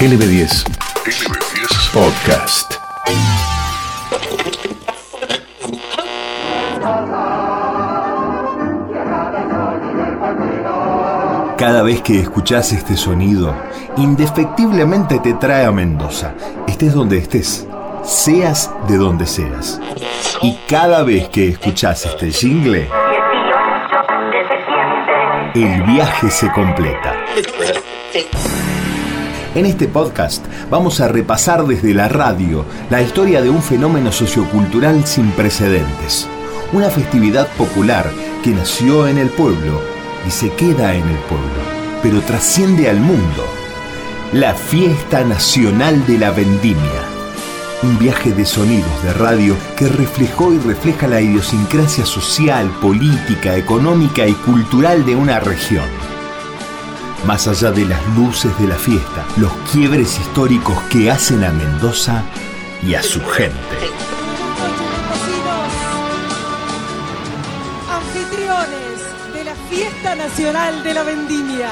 LB10. LB10 Podcast. Cada vez que escuchás este sonido, indefectiblemente te trae a Mendoza, estés donde estés, seas de donde seas. Y cada vez que escuchás este jingle, el viaje se completa. En este podcast vamos a repasar desde la radio la historia de un fenómeno sociocultural sin precedentes. Una festividad popular que nació en el pueblo y se queda en el pueblo, pero trasciende al mundo. La Fiesta Nacional de la Vendimia. Un viaje de sonidos de radio que reflejó y refleja la idiosincrasia social, política, económica y cultural de una región más allá de las luces de la fiesta, los quiebres históricos que hacen a Mendoza y a su gente. Anfitriones de la Fiesta Nacional de la Vendimia.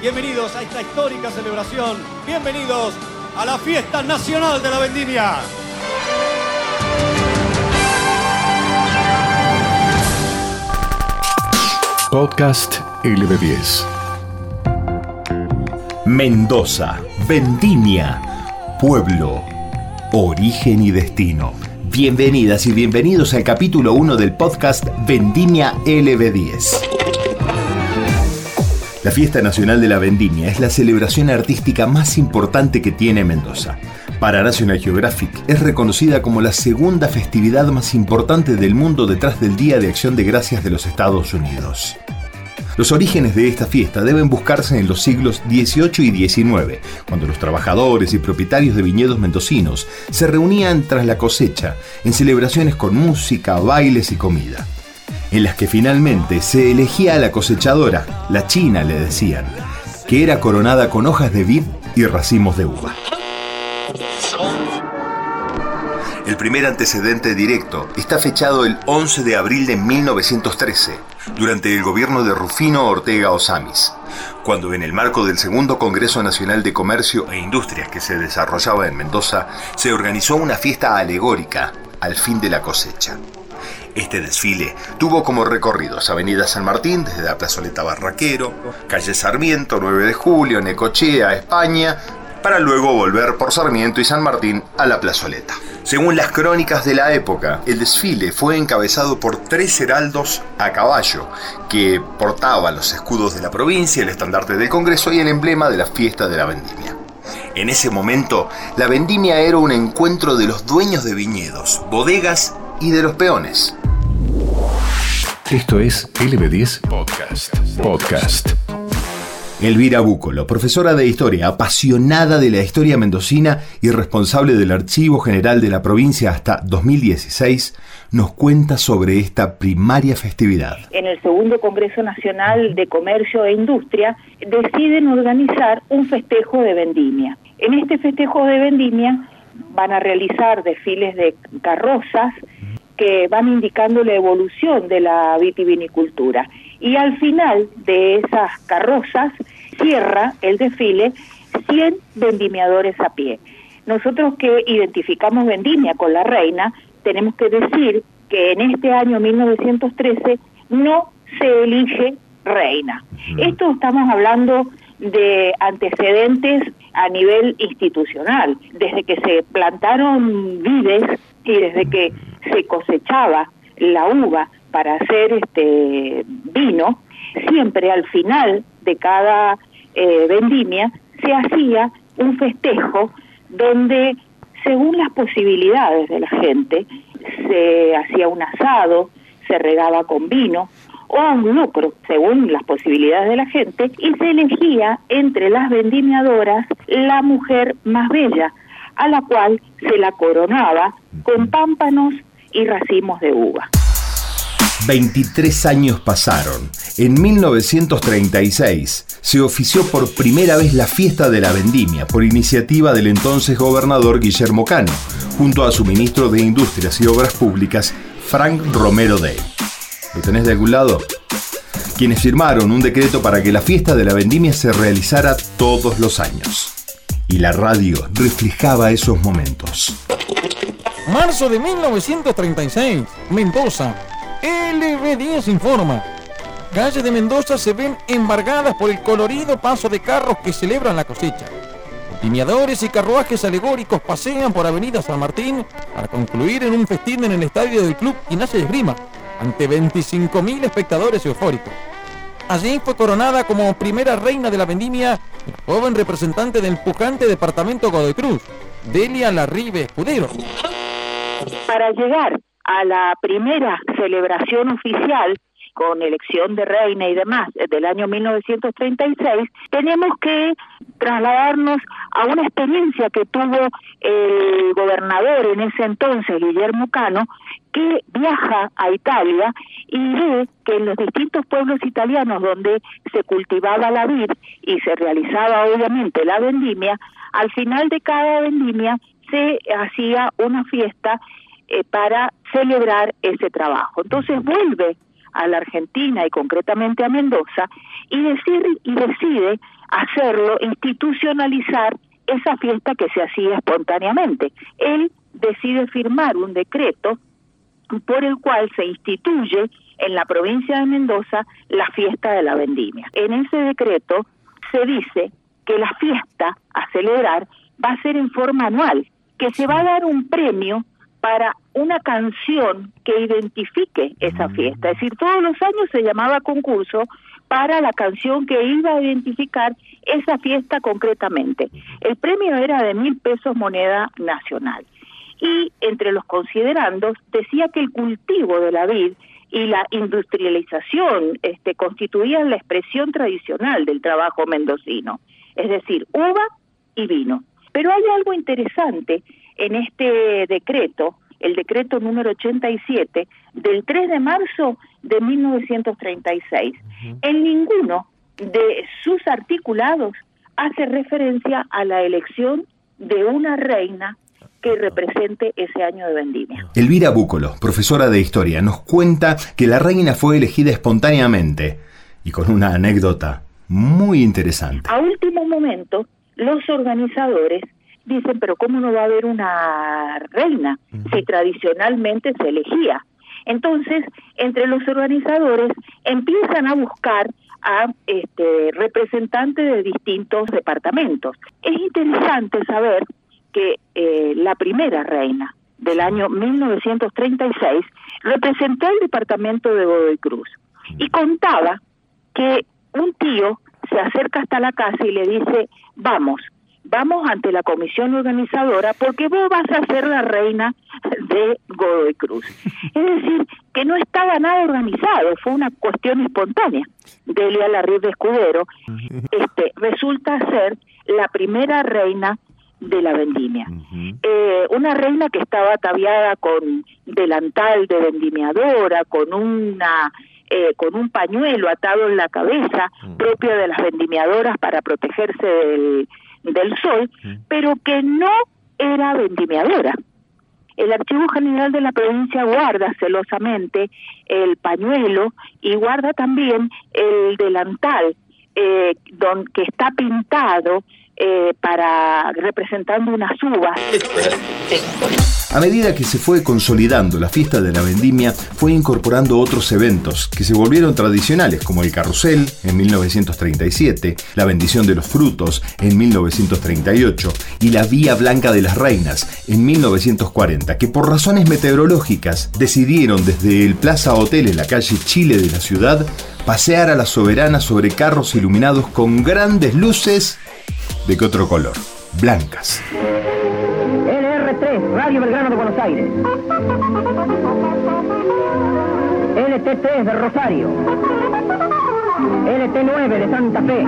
Bienvenidos a esta histórica celebración. Bienvenidos a la Fiesta Nacional de la Vendimia. Podcast LB10. Mendoza, Vendimia, pueblo, origen y destino. Bienvenidas y bienvenidos al capítulo 1 del podcast Vendimia LB10. La Fiesta Nacional de la Vendimia es la celebración artística más importante que tiene Mendoza. Para National Geographic es reconocida como la segunda festividad más importante del mundo detrás del Día de Acción de Gracias de los Estados Unidos. Los orígenes de esta fiesta deben buscarse en los siglos XVIII y XIX, cuando los trabajadores y propietarios de viñedos mendocinos se reunían tras la cosecha en celebraciones con música, bailes y comida, en las que finalmente se elegía a la cosechadora, la china le decían, que era coronada con hojas de vid y racimos de uva. El primer antecedente directo está fechado el 11 de abril de 1913, durante el gobierno de Rufino Ortega Osamis, cuando en el marco del segundo Congreso Nacional de Comercio e Industrias que se desarrollaba en Mendoza, se organizó una fiesta alegórica al fin de la cosecha. Este desfile tuvo como recorridos Avenida San Martín desde la plazoleta Barraquero, calle Sarmiento, 9 de julio, Necochea, España, para luego volver por Sarmiento y San Martín a la plazoleta. Según las crónicas de la época, el desfile fue encabezado por tres heraldos a caballo, que portaban los escudos de la provincia, el estandarte del Congreso y el emblema de la fiesta de la vendimia. En ese momento, la vendimia era un encuentro de los dueños de viñedos, bodegas y de los peones. Esto es LB10 Podcast. Podcast. Elvira Búcolo, profesora de historia, apasionada de la historia mendocina y responsable del Archivo General de la provincia hasta 2016, nos cuenta sobre esta primaria festividad. En el segundo Congreso Nacional de Comercio e Industria deciden organizar un festejo de vendimia. En este festejo de vendimia van a realizar desfiles de carrozas que van indicando la evolución de la vitivinicultura y al final de esas carrozas cierra el desfile 100 vendimiadores a pie. Nosotros que identificamos vendimia con la reina, tenemos que decir que en este año 1913 no se elige reina. Esto estamos hablando de antecedentes a nivel institucional, desde que se plantaron vides y desde que se cosechaba la uva para hacer este vino, siempre al final de cada eh, vendimia se hacía un festejo donde según las posibilidades de la gente se hacía un asado, se regaba con vino o un lucro según las posibilidades de la gente y se elegía entre las vendimiadoras la mujer más bella a la cual se la coronaba con pámpanos y racimos de uva. 23 años pasaron. En 1936 se ofició por primera vez la fiesta de la vendimia por iniciativa del entonces gobernador Guillermo Cano, junto a su ministro de Industrias y Obras Públicas, Frank Romero Day. ¿Lo tenés de algún lado? Quienes firmaron un decreto para que la fiesta de la vendimia se realizara todos los años. Y la radio reflejaba esos momentos. Marzo de 1936, Mendoza. LB10 informa. Calles de Mendoza se ven embargadas por el colorido paso de carros que celebran la cosecha. Lineadores y carruajes alegóricos pasean por Avenida San Martín para concluir en un festín en el estadio del club Ignacio Esgrima, ante 25.000 espectadores eufóricos. Allí fue coronada como primera reina de la vendimia la joven representante del pujante departamento Godoy Cruz, Delia Larribe Escudero. Para llegar a la primera celebración oficial con elección de reina y demás del año 1936, tenemos que trasladarnos a una experiencia que tuvo el gobernador en ese entonces, Guillermo Cano, que viaja a Italia y ve que en los distintos pueblos italianos donde se cultivaba la vid y se realizaba obviamente la vendimia, al final de cada vendimia se hacía una fiesta eh, para celebrar ese trabajo. Entonces vuelve a la Argentina y concretamente a Mendoza y, decir, y decide hacerlo, institucionalizar esa fiesta que se hacía espontáneamente. Él decide firmar un decreto por el cual se instituye en la provincia de Mendoza la fiesta de la vendimia. En ese decreto se dice que la fiesta a celebrar va a ser en forma anual, que se va a dar un premio para una canción que identifique esa fiesta. Es decir, todos los años se llamaba concurso para la canción que iba a identificar esa fiesta concretamente. El premio era de mil pesos moneda nacional. Y entre los considerandos decía que el cultivo de la vid y la industrialización este, constituían la expresión tradicional del trabajo mendocino, es decir, uva y vino. Pero hay algo interesante en este decreto, el decreto número 87 del 3 de marzo de 1936. En ninguno de sus articulados hace referencia a la elección de una reina que represente ese año de vendimia. Elvira Búcolo, profesora de historia, nos cuenta que la reina fue elegida espontáneamente y con una anécdota muy interesante. A último momento, los organizadores dicen, pero ¿cómo no va a haber una reina si tradicionalmente se elegía? Entonces, entre los organizadores empiezan a buscar a este, representantes de distintos departamentos. Es interesante saber que eh, la primera reina del año 1936 representó el departamento de Godoy Cruz y contaba que un tío se acerca hasta la casa y le dice, vamos, vamos ante la comisión organizadora porque vos vas a ser la reina de Godoy Cruz. Es decir, que no estaba nada organizado, fue una cuestión espontánea. Delia Larribe Escudero este, resulta ser la primera reina de la vendimia. eh, una reina que estaba ataviada con delantal de vendimiadora, con una eh, con un pañuelo atado en la cabeza, propio de las vendimiadoras para protegerse del, del sol, pero que no era vendimiadora. El Archivo General de la provincia guarda celosamente el pañuelo y guarda también el delantal eh, don, que está pintado eh, para representando unas uvas. A medida que se fue consolidando la fiesta de la vendimia, fue incorporando otros eventos que se volvieron tradicionales, como el carrusel en 1937, la bendición de los frutos en 1938 y la Vía Blanca de las Reinas en 1940, que por razones meteorológicas decidieron desde el Plaza Hotel en la calle Chile de la ciudad pasear a la soberana sobre carros iluminados con grandes luces de qué otro color, blancas. LR3, Radio Belgrano de Buenos Aires. LT3 de Rosario. LT9 de Santa Fe.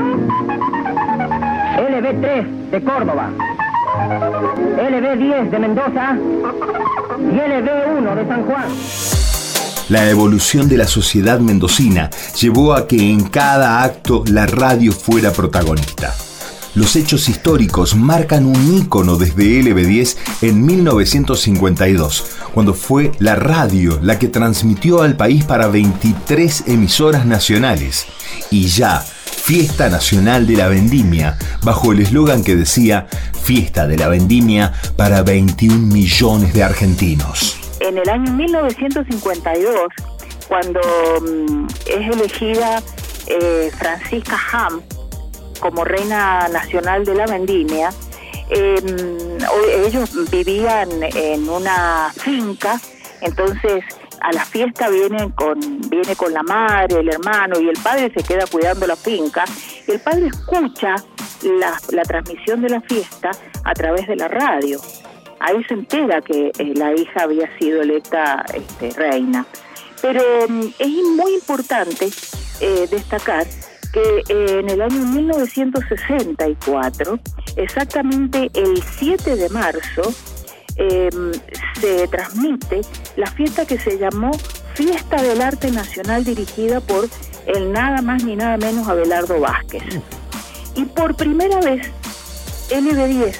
LB3 de Córdoba. LB10 de Mendoza. Y LB1 de San Juan. La evolución de la sociedad mendocina llevó a que en cada acto la radio fuera protagonista. Los hechos históricos marcan un ícono desde LB10 en 1952, cuando fue la radio la que transmitió al país para 23 emisoras nacionales. Y ya, Fiesta Nacional de la Vendimia, bajo el eslogan que decía Fiesta de la Vendimia para 21 millones de argentinos. En el año 1952, cuando mm, es elegida eh, Francisca Ham como reina nacional de la vendimia, em, ellos vivían en una finca, entonces a la fiesta vienen con, viene con la madre, el hermano y el padre se queda cuidando la finca. El padre escucha la, transmisión de la fiesta a través de la radio. Ahí se entera que eh, la hija había sido electa este, reina. Pero mm, es muy importante eh, destacar que eh, en el año 1964, exactamente el 7 de marzo, Em, se transmite la fiesta que se llamó Fiesta del Arte Nacional dirigida por el nada más ni nada menos Abelardo Vázquez. Y por primera vez, NB10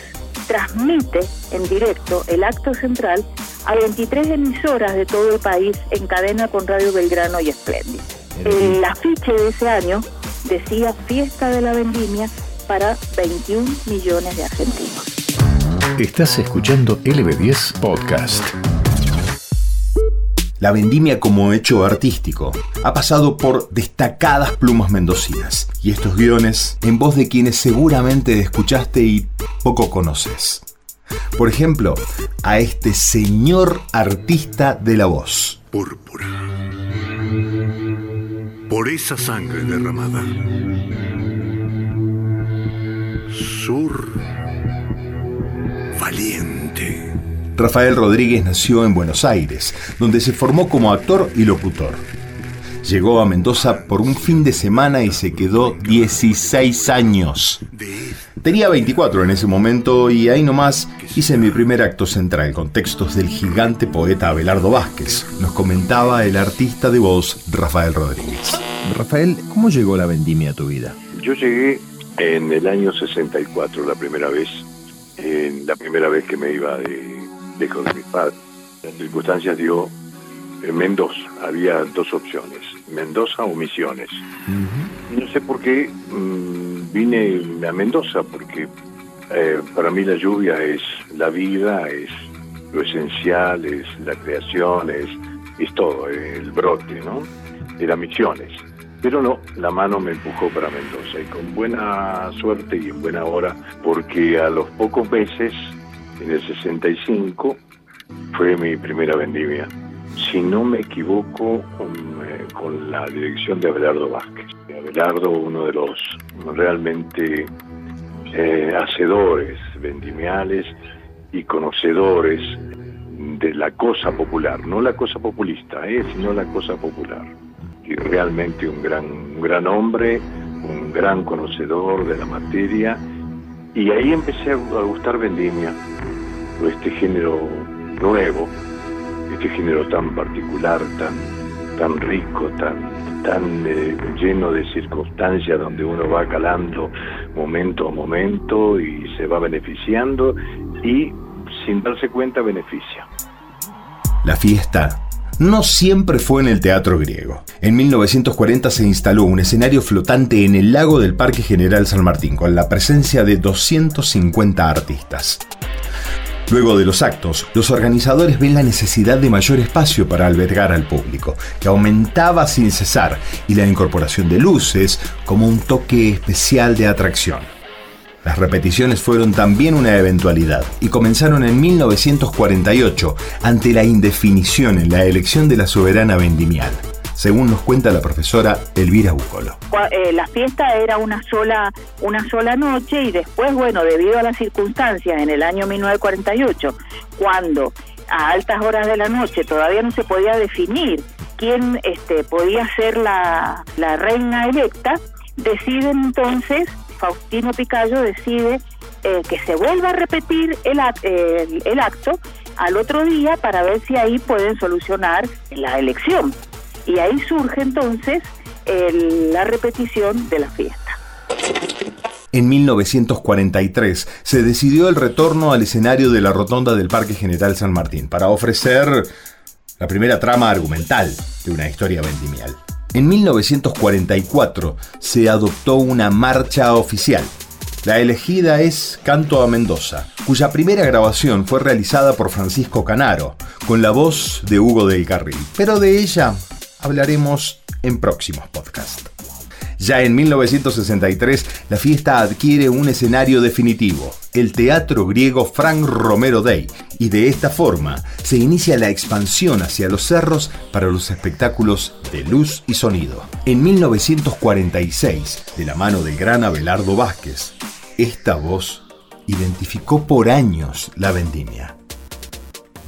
transmite en directo el acto central a 23 emisoras de todo el país en cadena con Radio Belgrano y Espléndido. El afiche de ese año decía Fiesta de la Vendimia para 21 millones de argentinos. Estás escuchando LB10 Podcast. La vendimia como hecho artístico ha pasado por destacadas plumas mendocinas y estos guiones en voz de quienes seguramente escuchaste y poco conoces. Por ejemplo, a este señor artista de la voz. Púrpura. Por esa sangre derramada. Sur valiente. Rafael Rodríguez nació en Buenos Aires, donde se formó como actor y locutor. Llegó a Mendoza por un fin de semana y se quedó 16 años. Tenía 24 en ese momento y ahí nomás hice mi primer acto central con textos del gigante poeta Abelardo Vázquez. Nos comentaba el artista de voz Rafael Rodríguez. Rafael, ¿cómo llegó la vendimia a tu vida? Yo llegué en el año 64 la primera vez en la primera vez que me iba de lejos de mis padres. Las circunstancias dio en Mendoza, había dos opciones, Mendoza o Misiones. No sé por qué mm, vine a Mendoza, porque eh, para mí la lluvia es la vida, es lo esencial, es la creación, es, es todo, el brote, ¿no? Era Misiones. Pero no, la mano me empujó para Mendoza y con buena suerte y en buena hora, porque a los pocos meses, en el 65, fue mi primera vendimia. Si no me equivoco, con, la dirección de Abelardo Vázquez. Abelardo, uno de los realmente eh, hacedores vendimiales y conocedores de la cosa popular, no la cosa populista, eh, sino la cosa popular. Realmente un gran, un gran hombre, un gran conocedor de la materia, y ahí empecé a, gustar Vendimia, este género nuevo, este género tan particular, tan, tan rico, tan, tan eh, lleno de circunstancias donde uno va calando momento a momento y se va beneficiando y sin darse cuenta beneficia. La fiesta no siempre fue en el teatro griego. En 1940 se instaló un escenario flotante en el lago del Parque General San Martín, con la presencia de 250 artistas. Luego de los actos, los organizadores ven la necesidad de mayor espacio para albergar al público, que aumentaba sin cesar, y la incorporación de luces como un toque especial de atracción. Las repeticiones fueron también una eventualidad y comenzaron en 1948 ante la indefinición en la elección de la soberana vendimial según nos cuenta la profesora Elvira Bucolo. Eh, la fiesta era una sola, una sola noche y después, bueno, debido a las circunstancias en el año 1948, cuando a altas horas de la noche todavía no se podía definir quién este, podía ser la, la reina electa, deciden entonces Faustino Picayo decide eh, que se vuelva a repetir el, el, acto al otro día para ver si ahí pueden solucionar la elección. Y ahí surge entonces la repetición de la fiesta. En 1943 se decidió el retorno al escenario de la rotonda del Parque General San Martín para ofrecer la primera trama argumental de una historia vendimial. En 1944 se adoptó una marcha oficial. La elegida es Canto a Mendoza, cuya primera grabación fue realizada por Francisco Canaro, con la voz de Hugo del Carril. Pero de ella hablaremos en próximos podcasts. Ya en 1963, la fiesta adquiere un escenario definitivo, el teatro griego Frank Romero Day, y de esta forma se inicia la expansión hacia los cerros para los espectáculos de luz y sonido. En 1946, de la mano del gran Abelardo Vázquez, esta voz identificó por años la vendimia.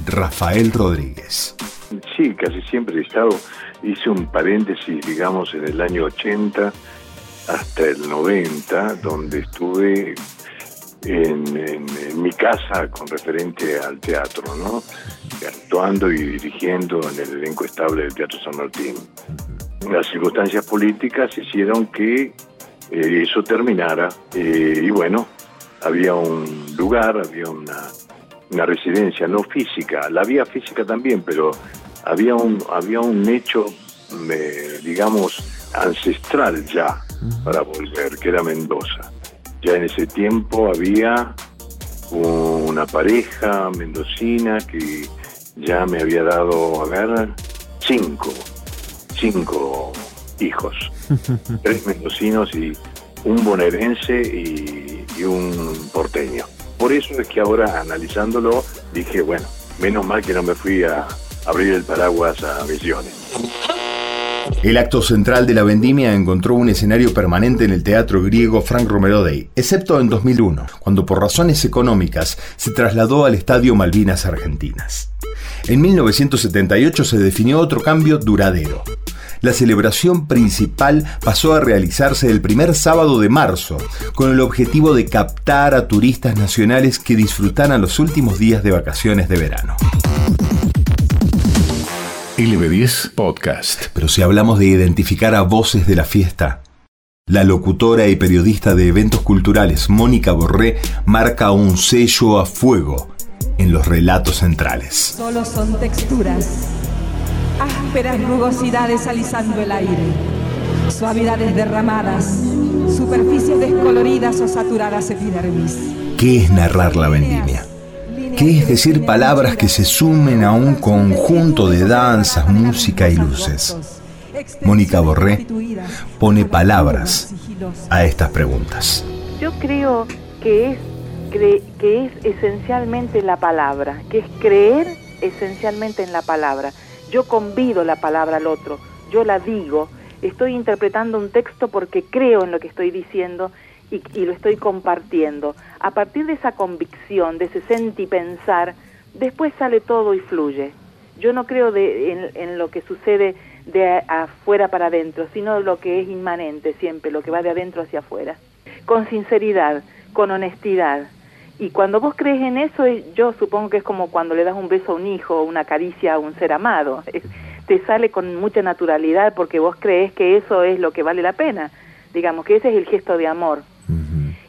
Rafael Rodríguez. Sí, casi siempre he estado hice un paréntesis, digamos, en el año 80 hasta el 90, donde estuve en, mi casa con referente al teatro, ¿no? Actuando y dirigiendo en el elenco estable del Teatro San Martín. Las circunstancias políticas hicieron que eh, eso terminara eh, y bueno, había un lugar, había una, una residencia no física, la vía física también, pero había un, había un hecho, eh, digamos, ancestral ya para volver, que era Mendoza. Ya en ese tiempo había una pareja mendocina que ya me había dado, a ver, cinco, cinco hijos, tres mendocinos y un bonaerense y, y un porteño. Por eso es que ahora analizándolo dije, bueno, menos mal que no me fui a, abrir el paraguas a Misiones. El acto central de la vendimia encontró un escenario permanente en el teatro griego Frank Romero Day, excepto en 2001, cuando por razones económicas se trasladó al Estadio Malvinas Argentinas. En 1978 se definió otro cambio duradero. La celebración principal pasó a realizarse el primer sábado de marzo, con el objetivo de captar a turistas nacionales que disfrutaran los últimos días de vacaciones de verano. LB10 Podcast. Pero si hablamos de identificar a voces de la fiesta, la locutora y periodista de eventos culturales Mónica Borré marca un sello a fuego en los relatos centrales. Solo son texturas, ásperas rugosidades alisando el aire, suavidades derramadas, superficies descoloridas o saturadas epidermis. ¿Qué es narrar la vendimia? ¿Qué es decir palabras que se sumen a un conjunto de danzas, música y luces. Mónica Borré pone palabras a estas preguntas. Yo creo que es, que es esencialmente la palabra, que es creer esencialmente en la palabra. Yo convido la palabra al otro, yo la digo, estoy interpretando un texto porque creo en lo que estoy diciendo y, lo estoy compartiendo. A partir de esa convicción, de ese sentir pensar, después sale todo y fluye. Yo no creo de, en, lo que sucede de afuera para adentro, sino lo que es inmanente siempre, lo que va de adentro hacia afuera. Con sinceridad, con honestidad. Y cuando vos crees en eso, yo supongo que es como cuando le das un beso a un hijo, una caricia a un ser amado. Te sale con mucha naturalidad porque vos crees que eso es lo que vale la pena. Digamos que ese es el gesto de amor.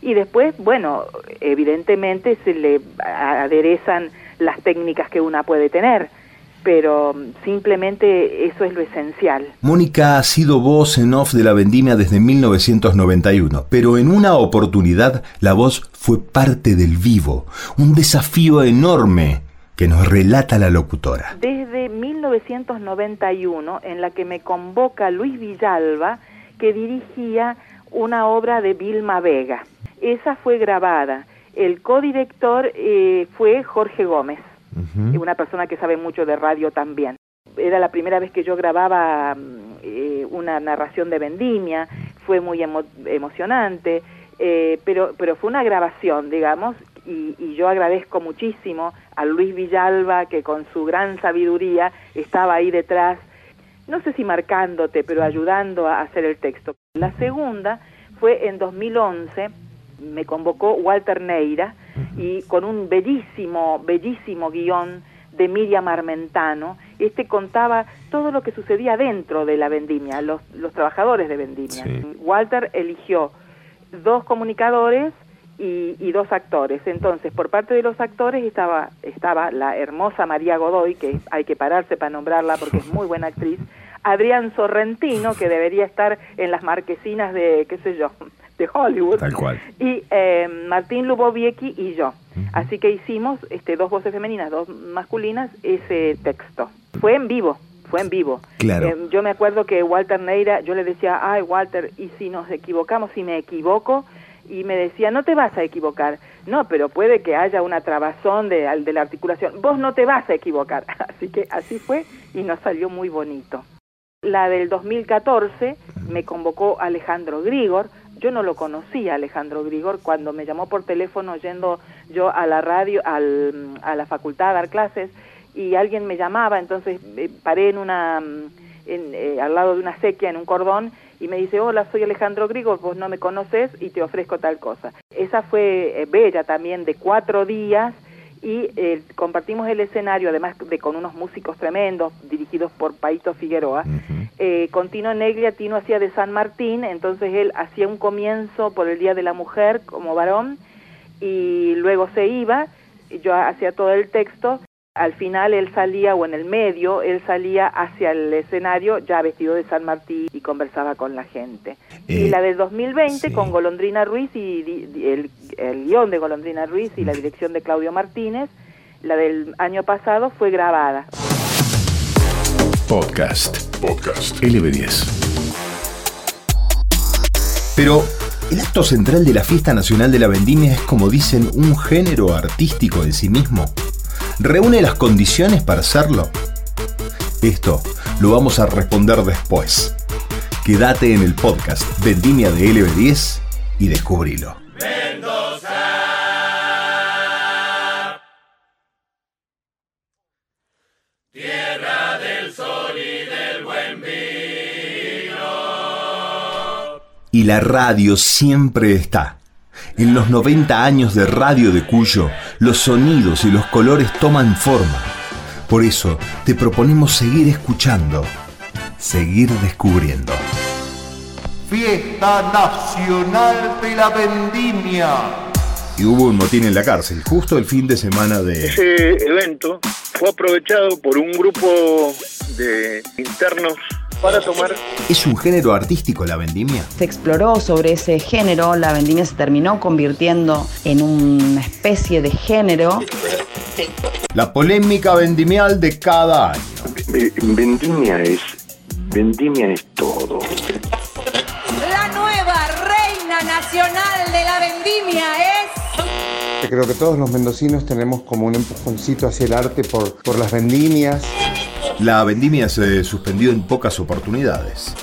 Y después, bueno, evidentemente se le aderezan las técnicas que una puede tener, pero simplemente eso es lo esencial. Mónica ha sido voz en off de la vendimia desde 1991, pero en una oportunidad la voz fue parte del vivo, un desafío enorme que nos relata la locutora. Desde 1991, en la que me convoca Luis Villalba, que dirigía una obra de Vilma Vega. Esa fue grabada. El codirector eh, fue Jorge Gómez, una persona que sabe mucho de radio también. Era la primera vez que yo grababa mm, eh, una narración de vendimia, fue muy emocionante, eh, pero, pero fue una grabación, digamos, y, y, yo agradezco muchísimo a Luis Villalba, que con su gran sabiduría estaba ahí detrás, no sé si marcándote, pero ayudando a hacer el texto. La segunda fue en 2011, me convocó Walter Neira y con un bellísimo, bellísimo guion de Miriam Armentano, este contaba todo lo que sucedía dentro de la vendimia, los, los trabajadores de vendimia. Walter eligió dos comunicadores y, y, dos actores. Entonces, por parte de los actores estaba, estaba la hermosa María Godoy, que hay que pararse para nombrarla porque es muy buena actriz, Adrián Sorrentino, que debería estar en las marquesinas de, qué sé yo, de Hollywood. Tal cual. Y eh, Martín Luboviecki y yo. Así que hicimos este, dos voces femeninas, dos masculinas, ese texto. Fue en vivo, fue en vivo. Claro. Eh, yo me acuerdo que Walter Neira, yo le decía, ay Walter, ¿y si nos equivocamos, si me equivoco? Y me decía, no te vas a equivocar. No, pero puede que haya una trabazón de, de la articulación. Vos no te vas a equivocar. Así que así fue y nos salió muy bonito. La del 2014 me convocó Alejandro Grigor. Yo no lo conocía, Alejandro Grigor, cuando me llamó por teléfono yendo yo a la radio, al, a la facultad a dar clases, y alguien me llamaba, entonces eh, paré en una, en, eh, al lado de una sequía, en un cordón, y me dice, hola, soy Alejandro Grigor, vos no me conoces y te ofrezco tal cosa. Esa fue eh, bella también, de cuatro días, y eh, compartimos el escenario, además de con unos músicos tremendos, dirigidos por Paito Figueroa. eh, con Tino Neglia, Tino hacía de San Martín, entonces él hacía un comienzo por el Día de la Mujer como varón, y luego se iba, y yo hacía todo el texto, al final él salía, o en el medio, él salía hacia el escenario ya vestido de San Martín y conversaba con la gente. y Eh, la del 2020 sí. con Golondrina Ruiz y di- di- el, el guion de Golondrina Ruiz y la dirección de Claudio Martínez, la del año pasado fue grabada. Podcast. Podcast. LB10. Pero el acto central de la fiesta nacional de la vendimia es, como dicen, un género artístico en sí mismo. ¿Reúne las condiciones para hacerlo? Esto lo vamos a responder después. Quédate en el podcast Vendimia de LB10 y descubrilo. Y la radio siempre está. En los 90 años de Radio de Cuyo, los sonidos y los colores toman forma. Por eso te proponemos seguir escuchando, seguir descubriendo. Fiesta Nacional de la Vendimia. Y hubo un motín en la cárcel, justo el fin de semana de... Ese evento fue aprovechado por un grupo de internos para tomar ¿Es un género artístico la vendimia? Se exploró sobre ese género, la vendimia se terminó convirtiendo en una especie de género. La polémica vendimial de cada año. Vendimia es vendimia es todo. La nueva reina nacional de la vendimia es... Creo que todos los mendocinos tenemos como un empujoncito hacia el arte por, por las vendimias. La vendimia se suspendió en pocas oportunidades.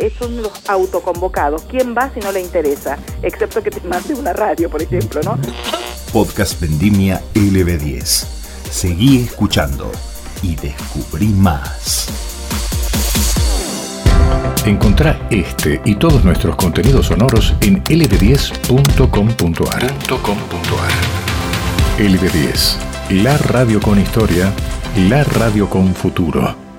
Es, son los autoconvocados. ¿Quién va si no le interesa? Excepto que te mande una radio, por ejemplo, ¿no? Podcast Vendimia LB10. Seguí escuchando y descubrí más. Encontrá este y todos nuestros contenidos sonoros en lb10.com.ar. LB10, la radio con historia, la radio con futuro.